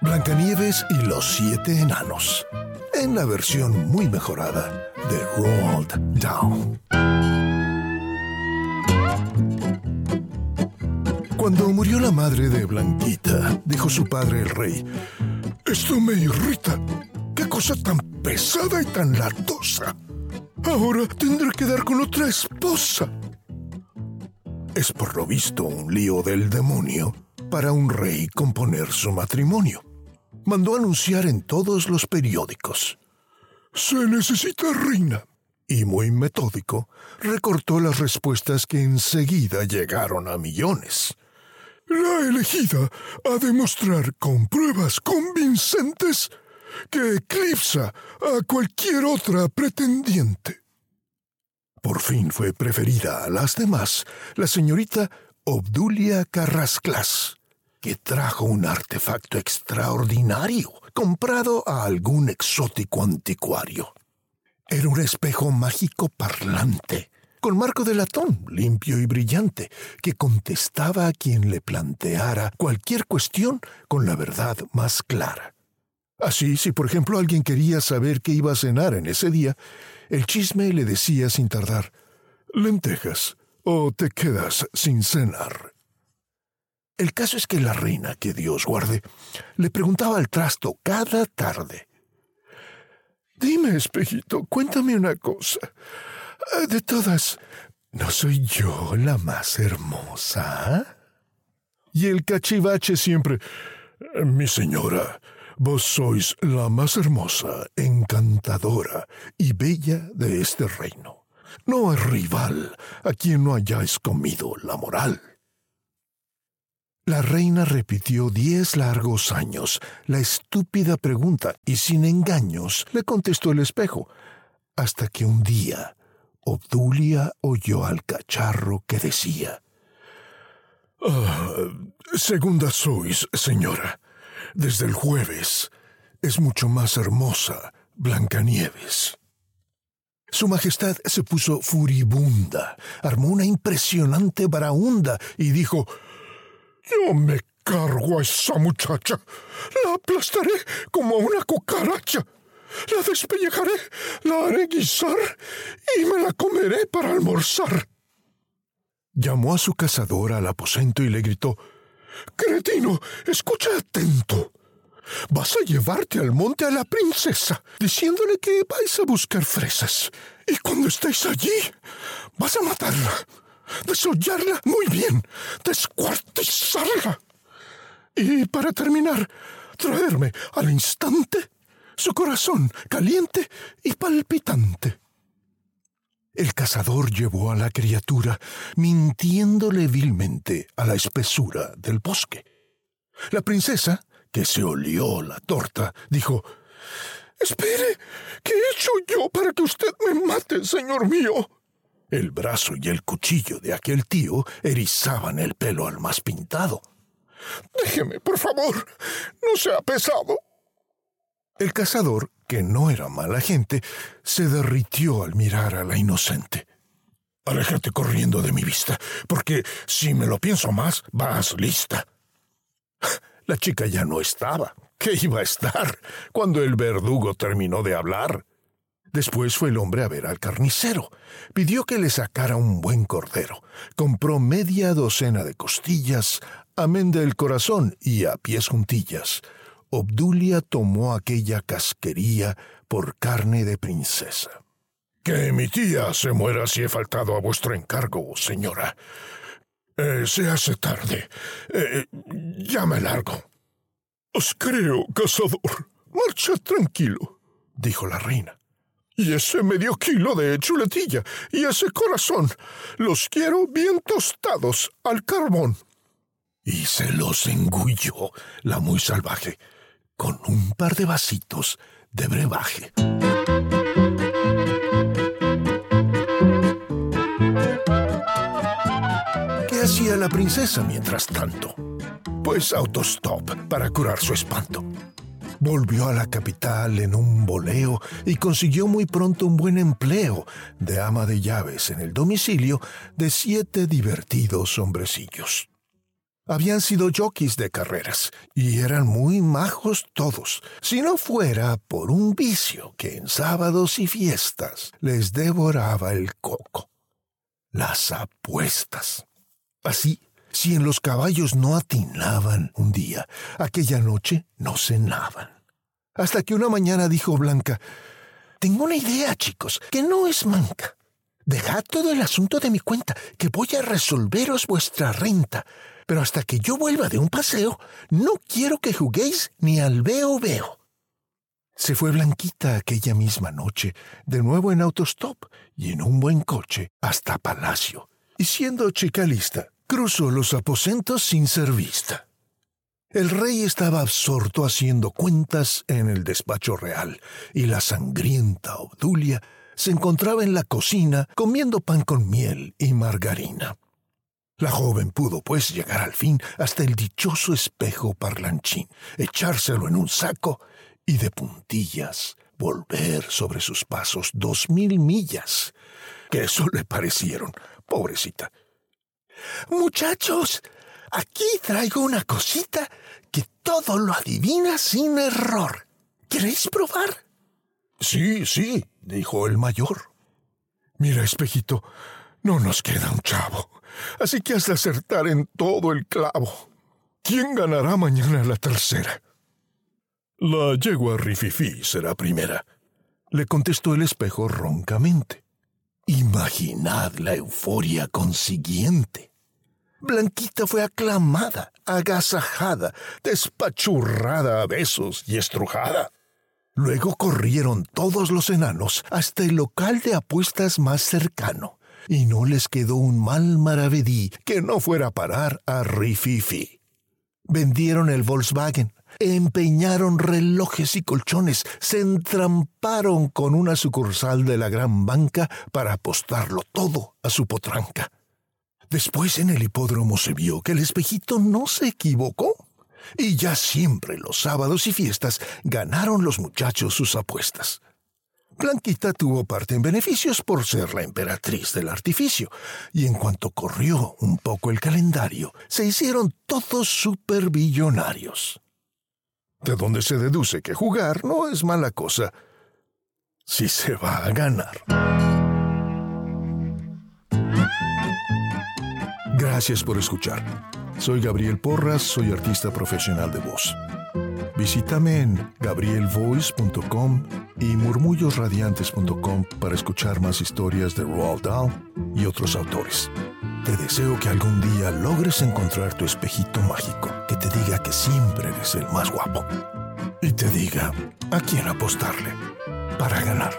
Blancanieves y los siete enanos, en la versión muy mejorada de Roald Dahl. Cuando murió la madre de Blanquita, dijo su padre el rey, Esto me irrita. ¡Qué cosa tan pesada y tan latosa! Ahora tendré que dar con otra esposa. Es por lo visto un lío del demonio para un rey componer su matrimonio. Mandó anunciar en todos los periódicos. Se necesita reina. Y muy metódico, recortó las respuestas que enseguida llegaron a millones. La elegida a demostrar con pruebas convincentes que eclipsa a cualquier otra pretendiente. Por fin fue preferida a las demás la señorita Obdulia Carrasclas, que trajo un artefacto extraordinario comprado a algún exótico anticuario. Era un espejo mágico parlante, con marco de latón limpio y brillante, que contestaba a quien le planteara cualquier cuestión con la verdad más clara. Así, si por ejemplo alguien quería saber qué iba a cenar en ese día, el chisme le decía sin tardar, lentejas, o te quedas sin cenar. El caso es que la reina, que Dios guarde, le preguntaba al trasto cada tarde. Dime, espejito, cuéntame una cosa. De todas, ¿no soy yo la más hermosa? Y el cachivache siempre... Mi señora, vos sois la más hermosa, encantadora y bella de este reino. No hay rival a quien no hayáis comido la moral. La reina repitió diez largos años la estúpida pregunta y sin engaños le contestó el espejo, hasta que un día Obdulia oyó al cacharro que decía, ah, Segunda sois, señora. Desde el jueves es mucho más hermosa Blancanieves. Su Majestad se puso furibunda, armó una impresionante baraunda y dijo, Yo me cargo a esa muchacha, la aplastaré como a una cucaracha. La despellejaré, la haré guisar y me la comeré para almorzar. Llamó a su cazador al aposento y le gritó Cretino, escucha atento. Vas a llevarte al monte a la princesa, diciéndole que vais a buscar fresas. Y cuando estéis allí, vas a matarla, desollarla muy bien, descuartizarla. Y para terminar, traerme al instante su corazón caliente y palpitante. El cazador llevó a la criatura, mintiéndole vilmente a la espesura del bosque. La princesa, que se olió la torta, dijo Espere, ¿qué he hecho yo para que usted me mate, señor mío? El brazo y el cuchillo de aquel tío erizaban el pelo al más pintado. Déjeme, por favor, no sea pesado. El cazador, que no era mala gente, se derritió al mirar a la inocente. Aléjate corriendo de mi vista, porque si me lo pienso más, vas lista. La chica ya no estaba. ¿Qué iba a estar cuando el verdugo terminó de hablar? Después fue el hombre a ver al carnicero. Pidió que le sacara un buen cordero. Compró media docena de costillas, amén del corazón y a pies juntillas. Obdulia tomó aquella casquería por carne de princesa. Que mi tía se muera si he faltado a vuestro encargo, señora. Eh, se hace tarde. Eh, ya me largo. Os creo, cazador. Marcha tranquilo, dijo la reina. Y ese medio kilo de chuletilla y ese corazón los quiero bien tostados al carbón. Y se los engulló la muy salvaje con un par de vasitos de brebaje. ¿Qué hacía la princesa mientras tanto? Pues autostop para curar su espanto. Volvió a la capital en un boleo y consiguió muy pronto un buen empleo de ama de llaves en el domicilio de siete divertidos hombrecillos. Habían sido jockeys de carreras y eran muy majos todos, si no fuera por un vicio que en sábados y fiestas les devoraba el coco. Las apuestas. Así, si en los caballos no atinaban un día, aquella noche no cenaban. Hasta que una mañana dijo Blanca, Tengo una idea, chicos, que no es manca. Dejad todo el asunto de mi cuenta, que voy a resolveros vuestra renta. Pero hasta que yo vuelva de un paseo, no quiero que juguéis ni al veo veo. Se fue Blanquita aquella misma noche, de nuevo en autostop y en un buen coche, hasta Palacio. Y siendo chica lista, cruzó los aposentos sin ser vista. El rey estaba absorto haciendo cuentas en el despacho real, y la sangrienta Obdulia se encontraba en la cocina comiendo pan con miel y margarina. La joven pudo, pues, llegar al fin hasta el dichoso espejo parlanchín, echárselo en un saco y de puntillas volver sobre sus pasos dos mil millas, que eso le parecieron, pobrecita. Muchachos, Aquí traigo una cosita que todo lo adivina sin error. ¿Queréis probar? Sí, sí, dijo el mayor. Mira, espejito, no nos queda un chavo, así que has de acertar en todo el clavo. ¿Quién ganará mañana la tercera? La yegua Rififi será primera, le contestó el espejo roncamente. Imaginad la euforia consiguiente. Blanquita fue aclamada, agasajada, despachurrada a besos y estrujada. Luego corrieron todos los enanos hasta el local de apuestas más cercano, y no les quedó un mal maravedí que no fuera a parar a Rififi. Vendieron el Volkswagen, empeñaron relojes y colchones, se entramparon con una sucursal de la gran banca para apostarlo todo a su potranca. Después en el hipódromo se vio que el espejito no se equivocó. Y ya siempre los sábados y fiestas ganaron los muchachos sus apuestas. Blanquita tuvo parte en beneficios por ser la emperatriz del artificio, y en cuanto corrió un poco el calendario, se hicieron todos superbillonarios. De donde se deduce que jugar no es mala cosa si se va a ganar. Gracias por escuchar. Soy Gabriel Porras, soy artista profesional de voz. Visítame en gabrielvoice.com y murmullosradiantes.com para escuchar más historias de Roald Dahl y otros autores. Te deseo que algún día logres encontrar tu espejito mágico que te diga que siempre eres el más guapo y te diga a quién apostarle para ganar.